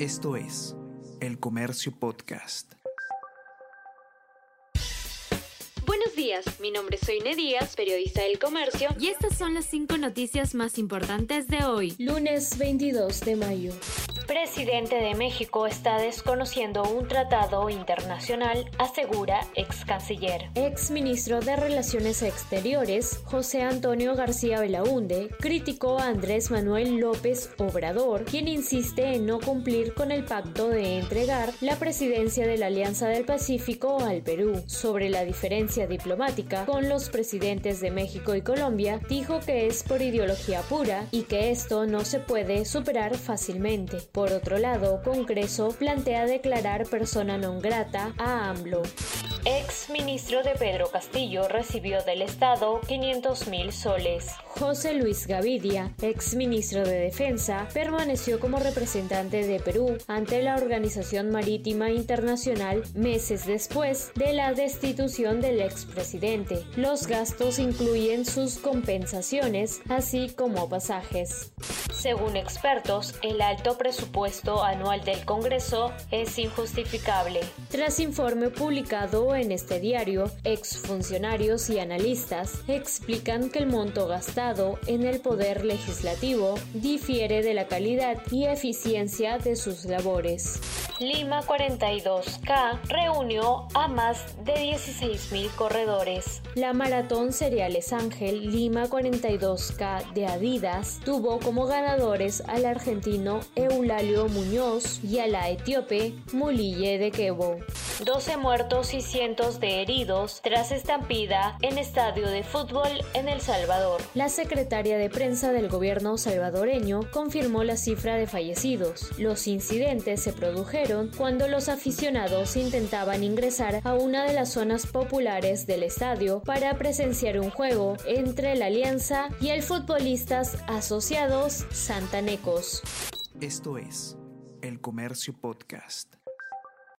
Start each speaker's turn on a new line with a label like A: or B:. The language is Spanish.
A: Esto es El Comercio Podcast.
B: Buenos días, mi nombre es Soine Díaz, periodista del Comercio,
C: y estas son las cinco noticias más importantes de hoy,
D: lunes 22 de mayo.
B: Presidente de México está desconociendo un tratado internacional, asegura ex canciller.
D: Ex ministro de Relaciones Exteriores, José Antonio García Belaunde, criticó a Andrés Manuel López Obrador, quien insiste en no cumplir con el pacto de entregar la presidencia de la Alianza del Pacífico al Perú. Sobre la diferencia diplomática con los presidentes de México y Colombia, dijo que es por ideología pura y que esto no se puede superar fácilmente. Por otro lado, Congreso plantea declarar persona non grata a AMLO.
B: Ex ministro de Pedro Castillo recibió del Estado 500 mil soles.
D: José Luis Gavidia, ex ministro de Defensa, permaneció como representante de Perú ante la Organización Marítima Internacional meses después de la destitución del expresidente. Los gastos incluyen sus compensaciones, así como pasajes.
B: Según expertos, el alto presupuesto anual del Congreso es injustificable.
D: Tras informe publicado en este diario, exfuncionarios y analistas explican que el monto gastado en el poder legislativo difiere de la calidad y eficiencia de sus labores.
B: Lima 42K reunió a más de 16.000 corredores.
D: La maratón Cereales Ángel Lima 42K de Adidas tuvo como ganadores al argentino Eulalio Muñoz y a la etíope Mulille de Quebo.
B: 12 muertos y cientos de heridos tras estampida en estadio de fútbol en El Salvador.
D: La secretaria de prensa del gobierno salvadoreño confirmó la cifra de fallecidos. Los incidentes se produjeron cuando los aficionados intentaban ingresar a una de las zonas populares del estadio para presenciar un juego entre la Alianza y el futbolistas asociados santanecos.
A: Esto es El Comercio Podcast.